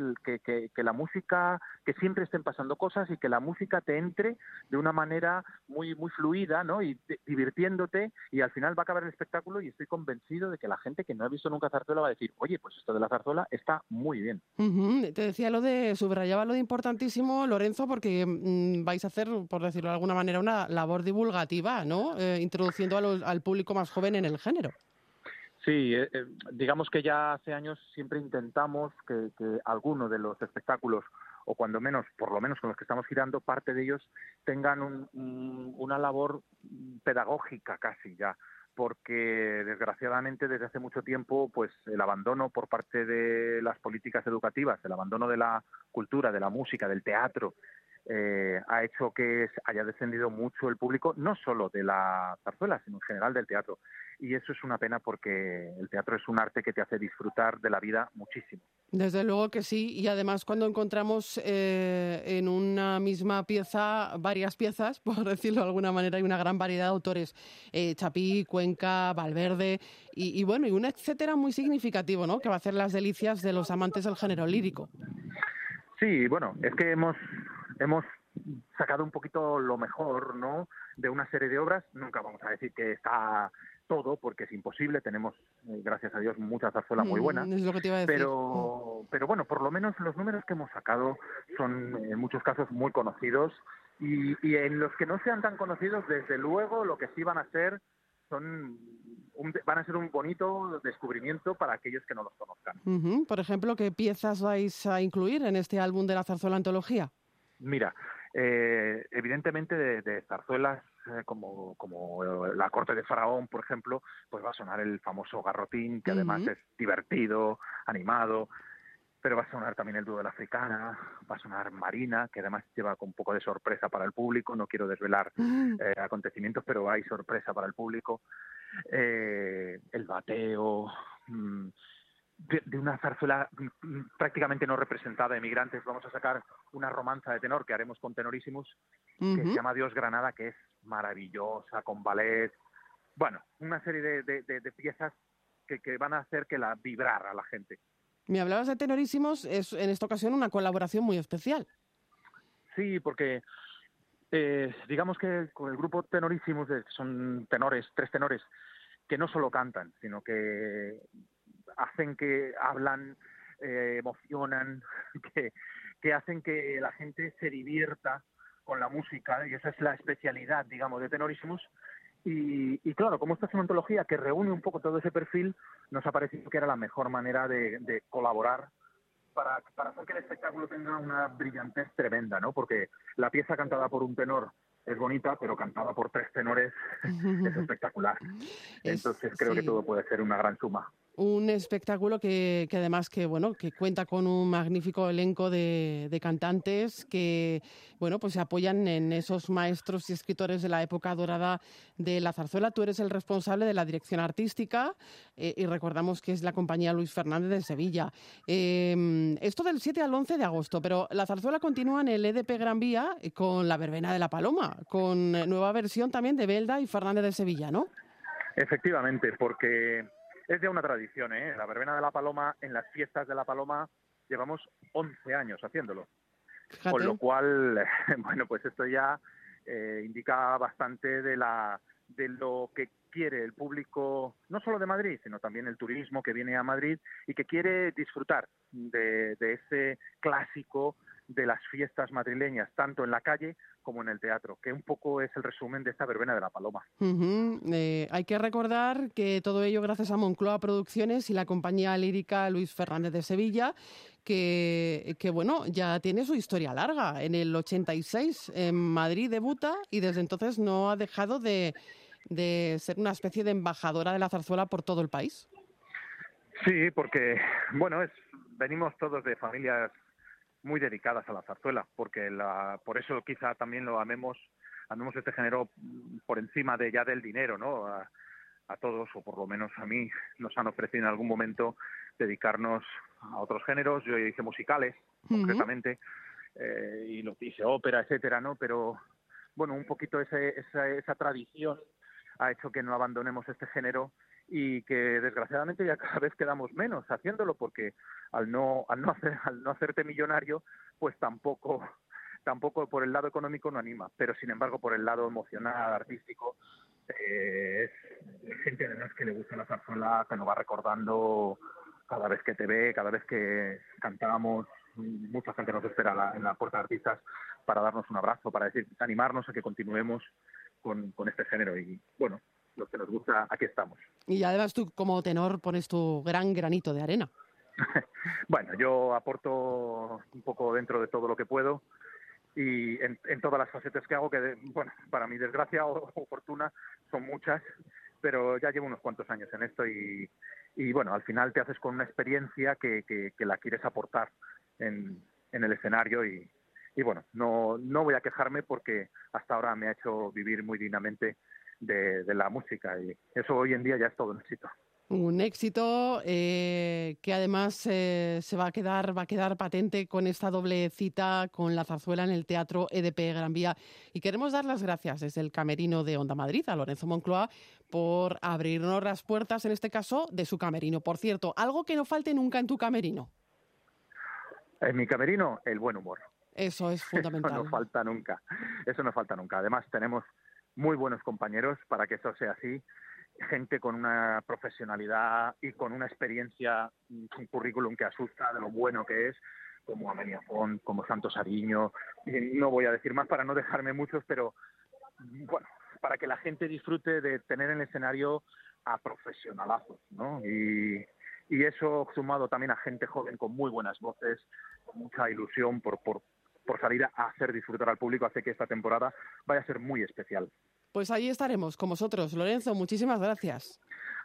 Speaker 9: la música, que siempre estén pasando cosas y que la música te entre de una manera muy, muy fluida, ¿no? Y divirtiéndote y al final va a acabar el espectáculo y estoy convencido de que la gente que no ha visto nunca zarzuela va a decir, oye, pues esto de la zarzuela está muy bien.
Speaker 2: Te decía lo de, subrayaba lo de importantísimo, Lorenzo, porque mm, vais a hacer, por decirlo de alguna manera, una labor divulgativa, ¿no? Eh, introduciendo al público más joven en el género.
Speaker 9: Sí, eh, eh, digamos que ya hace años siempre intentamos que, que alguno de los espectáculos, o cuando menos, por lo menos con los que estamos girando, parte de ellos tengan una labor pedagógica casi ya, porque desgraciadamente desde hace mucho tiempo, pues el abandono por parte de las políticas educativas, el abandono de la cultura, de la música, del teatro, eh, ha hecho que haya descendido mucho el público, no solo de la zarzuela, sino en general del teatro y eso es una pena porque el teatro es un arte que te hace disfrutar de la vida muchísimo.
Speaker 2: Desde luego que sí, y además cuando encontramos eh, en una misma pieza varias piezas, por decirlo de alguna manera, hay una gran variedad de autores, eh, Chapí, Cuenca, Valverde, y, bueno, y un etcétera muy significativo, ¿no? Que va a hacer las delicias de los amantes del género lírico.
Speaker 9: Sí, bueno, es que hemos, hemos sacado un poquito lo mejor, ¿no? De una serie de obras, nunca vamos a decir que está todo, porque es imposible. Tenemos, eh, gracias a Dios, mucha zarzuela muy buena.
Speaker 2: Mm,
Speaker 9: pero, pero bueno, por lo menos los números que hemos sacado son en muchos casos muy conocidos y, en los que no sean tan conocidos, desde luego, lo que sí van a ser son van a ser un bonito descubrimiento para aquellos que no los conozcan.
Speaker 2: Por ejemplo, ¿qué piezas vais a incluir en este álbum de la zarzuela antología?
Speaker 9: Mira, eh, evidentemente de, zarzuelas eh, como, como la corte de Faraón, por ejemplo, pues va a sonar el famoso garrotín, que además es divertido, animado, pero va a sonar también el dúo de la africana, va a sonar Marina, que además lleva con un poco de sorpresa para el público, no quiero desvelar eh, acontecimientos, pero hay sorpresa para el público, el bateo, mm, de, una zarzuela prácticamente no representada de migrantes. Vamos a sacar una romanza de tenor que haremos con Tenorísimos, que se llama Dios Granada, que es maravillosa, con ballet. Bueno, una serie de, piezas que, que, van a hacer que la vibrar a la gente.
Speaker 2: Me hablabas de Tenorísimos, es en esta ocasión una colaboración muy especial.
Speaker 9: Sí, porque eh, digamos que con el grupo Tenorísimos, son tenores, tres tenores, que no solo cantan, sino que hacen que hablan, eh, emocionan, que, que hacen que la gente se divierta con la música y esa es la especialidad, digamos, de Tenorísimos. Y, y, claro, como esta es una antología que reúne un poco todo ese perfil, nos ha parecido que era la mejor manera de, de colaborar para, para, hacer que el espectáculo tenga una brillantez tremenda, ¿no? Porque la pieza cantada por un tenor es bonita, pero cantada por tres tenores es espectacular. Entonces creo que todo puede ser una gran suma
Speaker 2: un espectáculo que, que, además que bueno que cuenta con un magnífico elenco de, de, cantantes que bueno pues se apoyan en esos maestros y escritores de la época dorada de la zarzuela tú eres el responsable de la dirección artística eh, y recordamos que es la compañía Luis Fernández de Sevilla em, esto del 7 al 11 de agosto pero la zarzuela continúa en el EDP Gran Vía con la verbena de la Paloma con nueva versión también de Belda y Fernández de Sevilla ¿no?
Speaker 9: Efectivamente porque es ya una tradición, ¿eh? La verbena de la paloma, en las fiestas de la paloma, llevamos 11 años haciéndolo. Con lo cual, bueno, pues esto ya eh, indica bastante de, la, de lo que quiere el público, no solo de Madrid, sino también el turismo que viene a Madrid y que quiere disfrutar de, de ese clásico de las fiestas madrileñas, tanto en la calle como en el teatro, que un poco es el resumen de esta verbena de la Paloma.
Speaker 2: Eh, hay que recordar que todo ello gracias a Moncloa Producciones y la compañía lírica Luis Fernández de Sevilla, que, que bueno, ya tiene su historia larga. En el 86 en Madrid debuta y desde entonces no ha dejado de, de ser una especie de embajadora de la zarzuela por todo el país.
Speaker 9: Sí, porque, bueno, es, venimos todos de familias muy dedicadas a la zarzuela, porque la, por eso quizá también lo amemos, amemos este género por encima de ya del dinero, ¿no? A, todos, o por lo menos a mí, nos han ofrecido en algún momento dedicarnos a otros géneros. Yo hice musicales, concretamente, eh, y lo hice ópera, etcétera, ¿no? Pero, bueno, un poquito ese, esa, esa tradición ha hecho que no abandonemos este género y que desgraciadamente ya cada vez quedamos menos haciéndolo porque al no al no hacer al no hacerte millonario pues tampoco tampoco por el lado económico no anima. Pero sin embargo por el lado emocional artístico eh, es gente además que le gusta la zarzuela que nos va recordando cada vez que te ve cada vez que cantamos. Mucha gente nos espera en la puerta de artistas para darnos un abrazo para decir animarnos a que continuemos con, con este género. Y bueno lo que nos gusta, aquí estamos.
Speaker 2: Y además tú como tenor pones tu gran granito de arena.
Speaker 9: bueno, yo aporto un poco dentro de todo lo que puedo y en, todas las facetas que hago, que bueno, para mi desgracia o, fortuna son muchas, pero ya llevo unos cuantos años en esto y, y bueno, al final te haces con una experiencia que, que, la quieres aportar en, en el escenario y, y bueno, no, no voy a quejarme porque hasta ahora me ha hecho vivir muy dignamente de, la música y eso hoy en día ya es todo un éxito.
Speaker 2: Un éxito eh, que además eh, se va a quedar va a quedar patente con esta doble cita con la zarzuela en el Teatro EDP Gran Vía. Y queremos dar las gracias desde el camerino de Onda Madrid a Lorenzo Moncloa por abrirnos las puertas, en este caso, de su camerino. Por cierto, algo que no falte nunca en tu camerino.
Speaker 9: En mi camerino, el buen humor.
Speaker 2: Eso es fundamental.
Speaker 9: Eso no falta nunca. Eso no falta nunca. Además, tenemos muy buenos compañeros para que eso sea así, gente con una profesionalidad y con una experiencia, un currículum que asusta de lo bueno que es, como Amelia Font, como Santos Ariño, no voy a decir más para no dejarme muchos, pero bueno, para que la gente disfrute de tener en el escenario a profesionalazos, ¿no? Y, y eso sumado también a gente joven con muy buenas voces, mucha ilusión por, por salir a hacer disfrutar al público hace que esta temporada vaya a ser muy especial.
Speaker 2: Pues ahí estaremos con vosotros. Lorenzo, muchísimas gracias.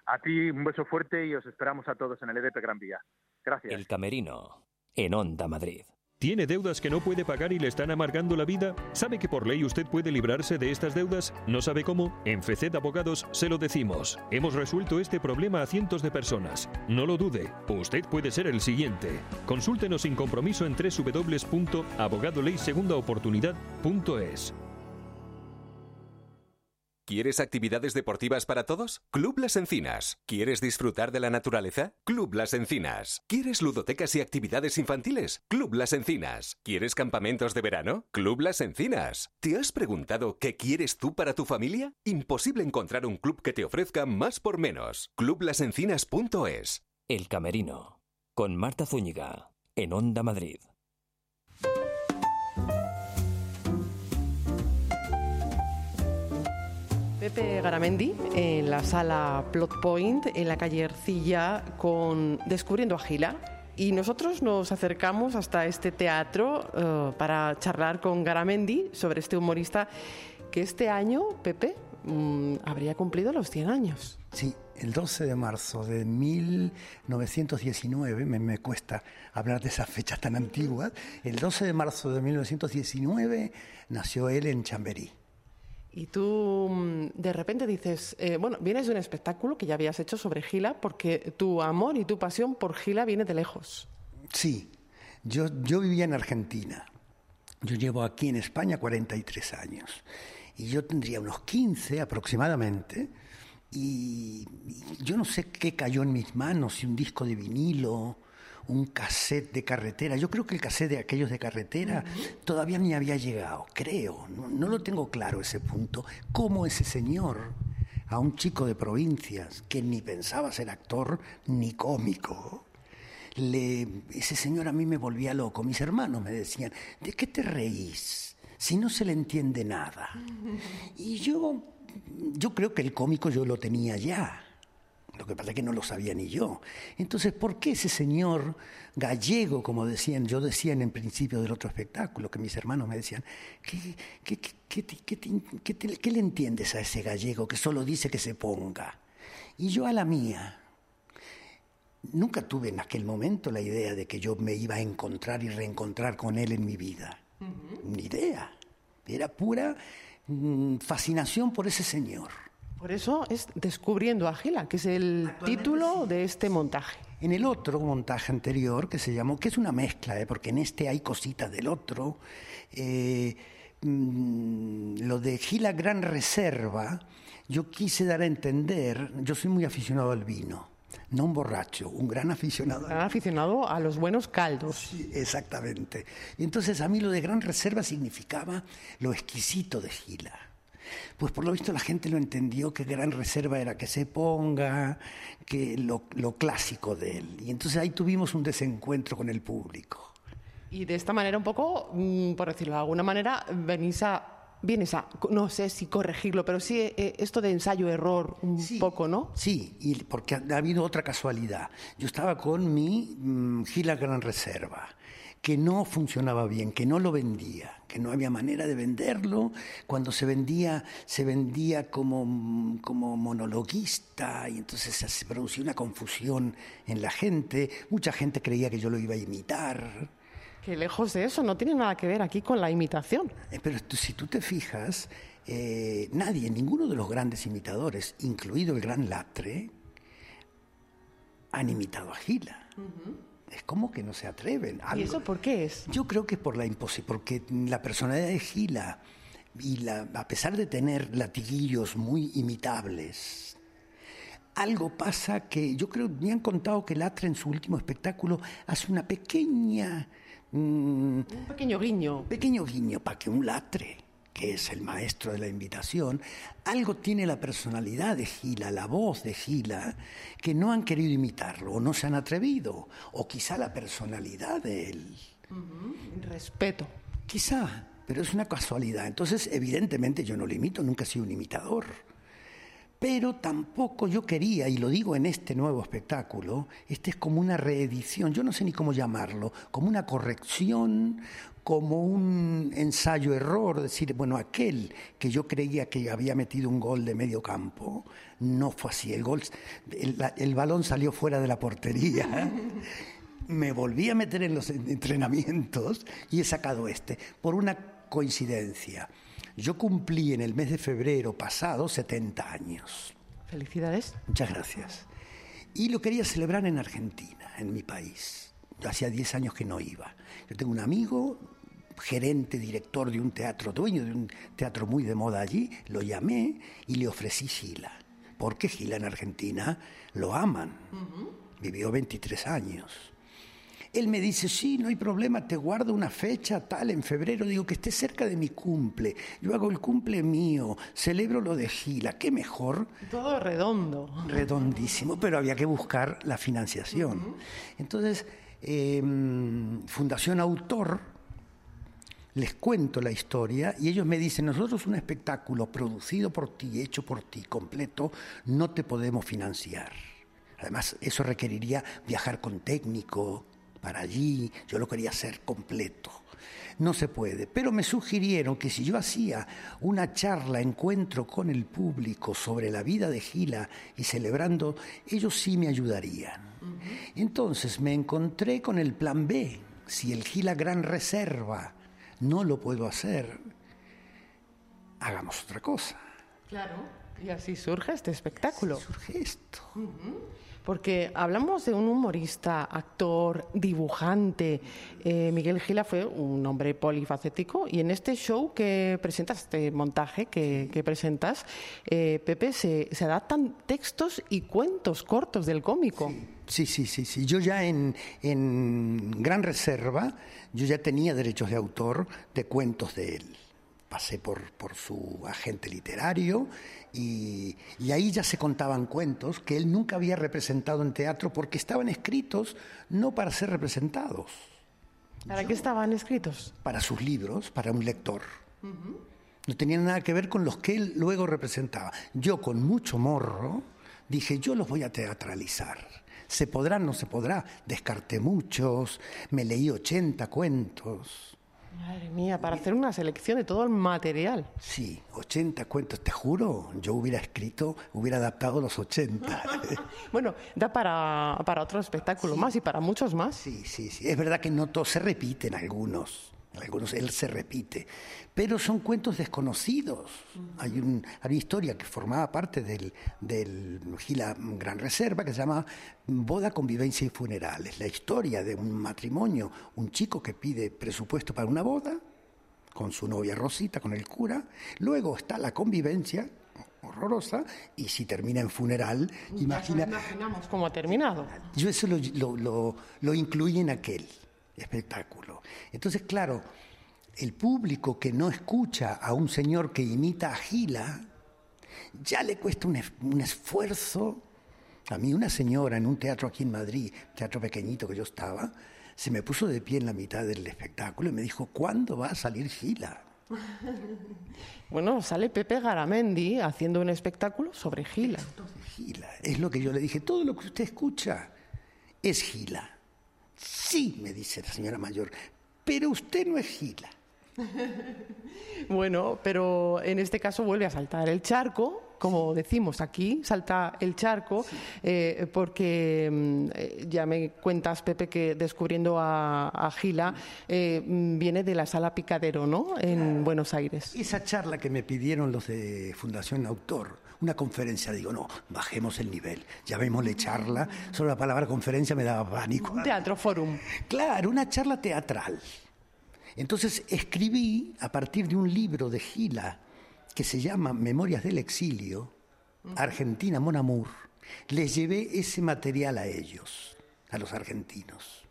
Speaker 9: A ti un beso fuerte y os esperamos a todos en el EDP Gran Vía. Gracias.
Speaker 1: El Camerino, en Onda Madrid.
Speaker 5: ¿Tiene deudas que no puede pagar y le están amargando la vida? ¿Sabe que por ley usted puede librarse de estas deudas? ¿No sabe cómo? En FECET Abogados se lo decimos. Hemos resuelto este problema a cientos de personas. No lo dude, usted puede ser el siguiente. Consúltenos sin compromiso en www.abogadoleysegundaoportunidad.es.
Speaker 10: ¿Quieres actividades deportivas para todos? Club Las Encinas. ¿Quieres disfrutar de la naturaleza? Club Las Encinas. ¿Quieres ludotecas y actividades infantiles? Club Las Encinas. ¿Quieres campamentos de verano? Club Las Encinas. ¿Te has preguntado qué quieres tú para tu familia? Imposible encontrar un club que te ofrezca más por menos. Clublasencinas.es.
Speaker 1: El Camerino. Con Marta Zúñiga. En Onda Madrid.
Speaker 2: Pepe Garamendi en la sala Plot Point en la calle Ercilla con Descubriendo a Gila. Y nosotros nos acercamos hasta este teatro eh, para charlar con Garamendi sobre este humorista que este año, Pepe, mm, habría cumplido los 100 años.
Speaker 11: Sí, el 12 de marzo de 1919, me, me, cuesta hablar de esas fechas tan antiguas, el 12 de marzo de 1919 nació él en Chamberí.
Speaker 2: Y tú mm, de repente dices, eh, bueno, vienes de un espectáculo que ya habías hecho sobre Gila porque tu amor y tu pasión por Gila viene de lejos.
Speaker 11: Sí, yo, yo vivía en Argentina. Yo llevo aquí en España 43 años. Y yo tendría unos 15 aproximadamente. Y, y yo no sé qué cayó en mis manos, si un disco de vinilo, un cassette de carretera. Yo creo que el cassette de aquellos de carretera todavía ni había llegado, creo. No, lo tengo claro ese punto. ¿Cómo ese señor, a un chico de provincias que ni pensaba ser actor ni cómico, le, ese señor a mí me volvía loco. Mis hermanos me decían, ¿de qué te reís? Si no se le entiende nada. Y yo, yo creo que el cómico yo lo tenía ya lo que pasa es que no lo sabía ni yo. Entonces, ¿por qué ese señor gallego, como decían, yo decía en el principio del otro espectáculo, que mis hermanos me decían, ¿qué, qué, le entiendes a ese gallego que solo dice que se ponga? Y yo a la mía. Nunca tuve en aquel momento la idea de que yo me iba a encontrar y reencontrar con él en mi vida. Ni idea. Era pura mm, fascinación por ese señor.
Speaker 2: Por eso es Descubriendo a Gila, que es el título de este montaje.
Speaker 11: En el otro montaje anterior, que se llamó, que es una mezcla, ¿eh? porque en este hay cositas del otro, eh, mm, lo de Gila Gran Reserva, yo quise dar a entender, yo soy muy aficionado al vino, no un borracho, un gran aficionado.
Speaker 2: Gran aficionado a los buenos caldos.
Speaker 11: Sí, exactamente. Y entonces a mí lo de Gran Reserva significaba lo exquisito de Gila. Pues por lo visto la gente lo entendió que Gran Reserva era que se ponga, que lo, lo clásico de él. Y entonces ahí tuvimos un desencuentro con el público.
Speaker 2: Y de esta manera un poco, mm, por decirlo de alguna manera, venís a vienes a, no sé si corregirlo, pero sí eh, esto de ensayo-error un poco, ¿no?
Speaker 11: Sí, y porque ha, habido otra casualidad. Yo estaba con mi mm, Gila Gran Reserva, que no funcionaba bien, que no lo vendía, que no había manera de venderlo. Cuando se vendía, se vendía como, como monologuista y entonces se producía una confusión en la gente. Mucha gente creía que yo lo iba a imitar.
Speaker 2: Que lejos de eso, no tiene nada que ver aquí con la imitación.
Speaker 11: Eh, pero si tú te fijas, eh, nadie, ninguno de los grandes imitadores, incluido el gran Latre, han imitado a Gila. Es como que no se atreven.
Speaker 2: ¿Y eso por qué es?
Speaker 11: Yo creo que es por la porque la personalidad de Gila, y la, a pesar de tener latiguillos muy imitables, algo pasa que yo creo, me han contado que Latre en su último espectáculo hace una pequeña
Speaker 2: un pequeño guiño.
Speaker 11: Pequeño guiño para que un latre, que es el maestro de la invitación, algo tiene la personalidad de Gila, la voz de Gila, que no han querido imitarlo o no se han atrevido, o quizá la personalidad de él.
Speaker 2: Respeto.
Speaker 11: Quizá, pero es una casualidad. Entonces, evidentemente yo no lo imito, nunca he sido un imitador pero tampoco yo quería, y lo digo en este nuevo espectáculo, este es como una reedición, yo no sé ni cómo llamarlo, como una corrección, como un ensayo-error, decir, bueno, aquel que yo creía que había metido un gol de medio campo, no fue así, el, gol, el, balón salió fuera de la portería. Me volví a meter en los entrenamientos y he sacado este, por una coincidencia. Yo cumplí en el mes de febrero pasado 70 años.
Speaker 2: Felicidades.
Speaker 11: Muchas gracias. Y lo quería celebrar en Argentina, en mi país. Yo hacía 10 años que no iba. Yo tengo un amigo, gerente, director de un teatro, dueño de un teatro muy de moda allí, lo llamé y le ofrecí Gila. Porque Gila en Argentina lo aman. Vivió 23 años. Él me dice, sí, no hay problema, te guardo una fecha tal en febrero, digo que esté cerca de mi cumple, yo hago el cumple mío, celebro lo de Gila, qué mejor.
Speaker 2: Todo redondo.
Speaker 11: Redondísimo, pero había que buscar la financiación. Entonces, em, Fundación Autor, les cuento la historia y ellos me dicen, nosotros un espectáculo producido por ti, hecho por ti, completo, no te podemos financiar. Además, eso requeriría viajar con técnico, para allí, yo lo quería hacer completo. No se puede, pero me sugirieron que si yo hacía una charla, encuentro con el público sobre la vida de Gila y celebrando, ellos sí me ayudarían. Entonces me encontré con el plan B. Si el Gila Gran Reserva no lo puedo hacer, hagamos otra cosa.
Speaker 2: Claro. Y así surge este espectáculo.
Speaker 11: surge esto.
Speaker 2: Porque hablamos de un humorista, actor, dibujante. Eh, Miguel Gila fue un hombre polifacético y en este show que presentas, este montaje que, presentas, eh, Pepe, se, adaptan textos y cuentos cortos del cómico.
Speaker 11: Sí, sí, sí, sí. Yo ya en, en Gran Reserva, yo ya tenía derechos de autor de cuentos de él pasé por, por, su agente literario y, ahí ya se contaban cuentos que él nunca había representado en teatro porque estaban escritos no para ser representados.
Speaker 2: ¿Para qué estaban escritos?
Speaker 11: Para sus libros, para un lector. No tenían nada que ver con los que él luego representaba. Yo con mucho morro dije, yo los voy a teatralizar. ¿Se podrá? No se podrá. Descarté muchos, me leí 80 cuentos
Speaker 2: Madre mía, para hacer una selección de todo el material.
Speaker 11: Sí, 80 cuentos, te juro, yo hubiera escrito, hubiera adaptado los 80.
Speaker 2: bueno, da para, para otro espectáculo más y para muchos más.
Speaker 11: Sí, sí, sí. Es verdad que no todos se repiten algunos algunos él se repite, pero son cuentos desconocidos. Hay, un, una historia que formaba parte del, del Gila Gran Reserva que se llama Boda, Convivencia y Funerales. La historia de un matrimonio, un chico que pide presupuesto para una boda, con su novia Rosita, con el cura. Luego está la convivencia horrorosa y si termina en funeral, imagina...
Speaker 2: imaginamos cómo ha terminado.
Speaker 11: Yo eso lo, lo, lo incluí en aquel espectáculo. Entonces, claro, el público que no escucha a un señor que imita a Gila, ya le cuesta un, esfuerzo. A mí una señora en un teatro aquí en Madrid, teatro pequeñito que yo estaba, se me puso de pie en la mitad del espectáculo y me dijo, ¿cuándo va a salir Gila?
Speaker 2: Bueno, sale Pepe Garamendi haciendo un espectáculo sobre Gila.
Speaker 11: Gila. Es lo que yo le dije, todo lo que usted escucha es Gila. Sí, me dice la señora mayor, pero usted no es Gila.
Speaker 2: bueno, pero en este caso vuelve a saltar el charco, como decimos aquí, salta el charco, eh, porque mm, eh, ya me cuentas, Pepe, que descubriendo a, Gila eh, mm, viene de la sala Picadero, ¿no? En Buenos Aires.
Speaker 11: Esa charla que me pidieron los de Fundación Autor, una conferencia, digo, no, bajemos el nivel, llamémosle charla, solo la palabra conferencia me daba pánico.
Speaker 2: Teatro Forum.
Speaker 11: Claro, una charla teatral. Entonces escribí a partir de un libro de Gila que se llama Memorias del Exilio, Argentina Mon Amour, les llevé ese material a ellos, a los argentinos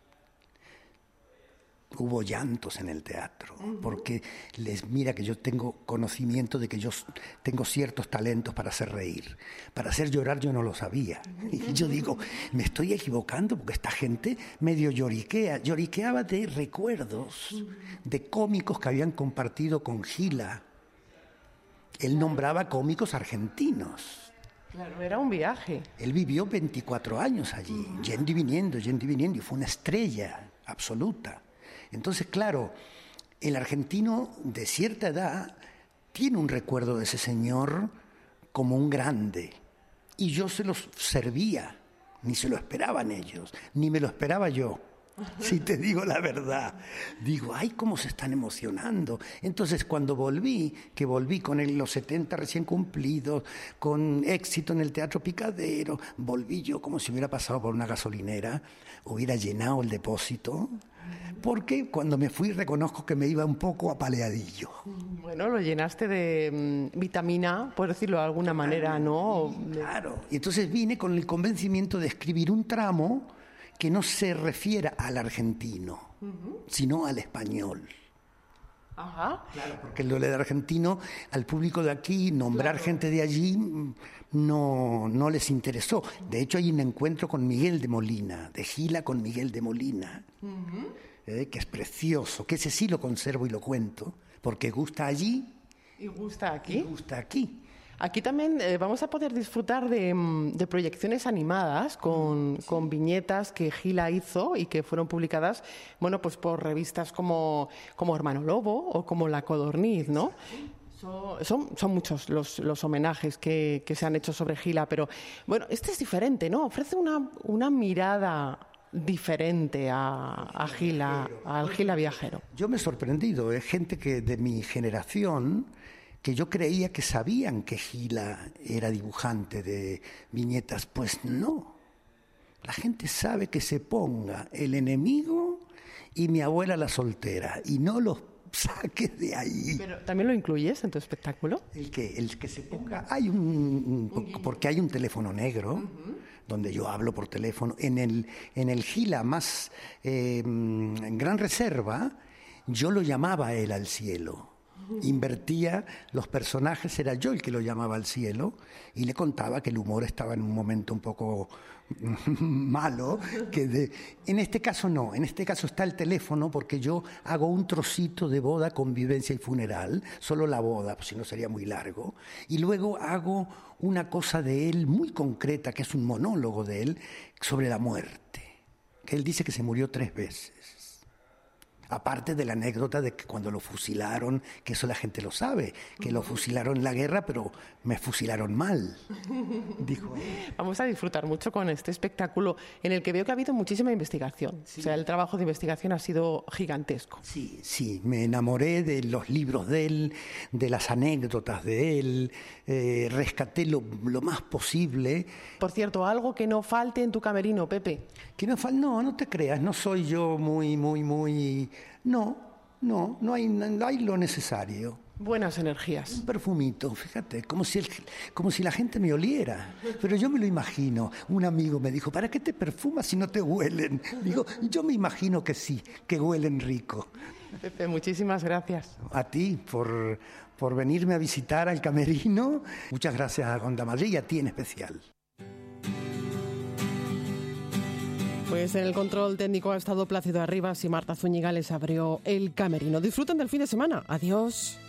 Speaker 11: hubo llantos en el teatro, porque les mira que yo tengo conocimiento de que yo tengo ciertos talentos para hacer reír. Para hacer llorar yo no lo sabía. Y yo digo, me estoy equivocando porque esta gente medio lloriquea, lloriqueaba de recuerdos de cómicos que habían compartido con Gila. Él nombraba cómicos argentinos.
Speaker 2: Claro, era un viaje.
Speaker 11: Él vivió 24 años allí, yendo y viniendo, yendo y viniendo, y fue una estrella absoluta. Entonces, claro, el argentino de cierta edad tiene un recuerdo de ese señor como un grande. Y yo se los servía, ni se lo esperaban ellos, ni me lo esperaba yo. Si te digo la verdad, digo, ay, cómo se están emocionando. Entonces, cuando volví, que volví con los 70 recién cumplidos, con éxito en el Teatro Picadero, volví yo como si hubiera pasado por una gasolinera, hubiera llenado el depósito porque cuando me fui reconozco que me iba un poco apaleadillo.
Speaker 2: Bueno, lo llenaste de mm, vitamina, por decirlo de alguna manera, ¿no?
Speaker 11: Claro, y entonces vine con el convencimiento de escribir un tramo que no se refiera al argentino, sino al español.
Speaker 2: Ajá.
Speaker 11: Claro, porque lo de argentino, al público de aquí, nombrar gente de allí mm, no, no les interesó. De hecho, hay un encuentro con Miguel de Molina, de Gila con Miguel de Molina, eh, que es precioso, que ese sí lo conservo y lo cuento, porque gusta allí.
Speaker 2: Y gusta aquí. Y
Speaker 11: gusta aquí.
Speaker 2: Aquí también eh, vamos a poder disfrutar de, mm, proyecciones animadas con, viñetas que Gila hizo y que fueron publicadas, bueno, pues por revistas como, como Hermano Lobo o como La Codorniz, ¿no? Son, son muchos los, los homenajes que, que, se han hecho sobre Gila, pero bueno, este es diferente, ¿no? Ofrece una, una mirada diferente a, a Gila, al Gila viajero.
Speaker 11: Yo me he sorprendido, es gente que de mi generación que yo creía que sabían que Gila era dibujante de viñetas, pues no. La gente sabe que se ponga el enemigo y mi abuela la soltera y no los saques de ahí.
Speaker 2: Pero también lo incluyes en tu espectáculo.
Speaker 11: El que el que se ponga hay un porque hay un teléfono negro donde yo hablo por teléfono en el en el Gila más eh, en gran reserva yo lo llamaba él al cielo invertía los personajes, era yo el que lo llamaba al cielo y le contaba que el humor estaba en un momento un poco malo, que en este caso no, en este caso está el teléfono porque yo hago un trocito de boda, convivencia y funeral, solo la boda, pues si no sería muy largo, y luego hago una cosa de él muy concreta, que es un monólogo de él, sobre la muerte, que él dice que se murió tres veces. Aparte de la anécdota de que cuando lo fusilaron, que eso la gente lo sabe, que lo fusilaron en la guerra, pero me fusilaron mal. Dijo.
Speaker 2: Vamos a disfrutar mucho con este espectáculo en el que veo que ha habido muchísima investigación. O sea, el trabajo de investigación ha sido gigantesco.
Speaker 11: Sí, sí, me enamoré de los libros de él, de las anécdotas de él, eh, rescaté lo, más posible.
Speaker 2: Por cierto, algo que no falte en tu camerino, Pepe.
Speaker 11: Que no falte, no, no te creas, no soy yo muy, muy, muy no, no, no hay, no hay lo necesario.
Speaker 2: Buenas energías.
Speaker 11: Un perfumito, fíjate, como si, como si la gente me oliera. Pero yo me lo imagino. Un amigo me dijo, ¿para qué te perfumas si no te huelen? Digo, yo me imagino que sí, que huelen rico.
Speaker 2: Pepe, muchísimas gracias.
Speaker 11: A ti por, por venirme a visitar al camerino. Muchas gracias a Gonda Madrid y a ti en especial.
Speaker 2: Pues en el control técnico ha estado Plácido Arribas y Marta Zúñiga les abrió el camerino. Disfruten del fin de semana. Adiós.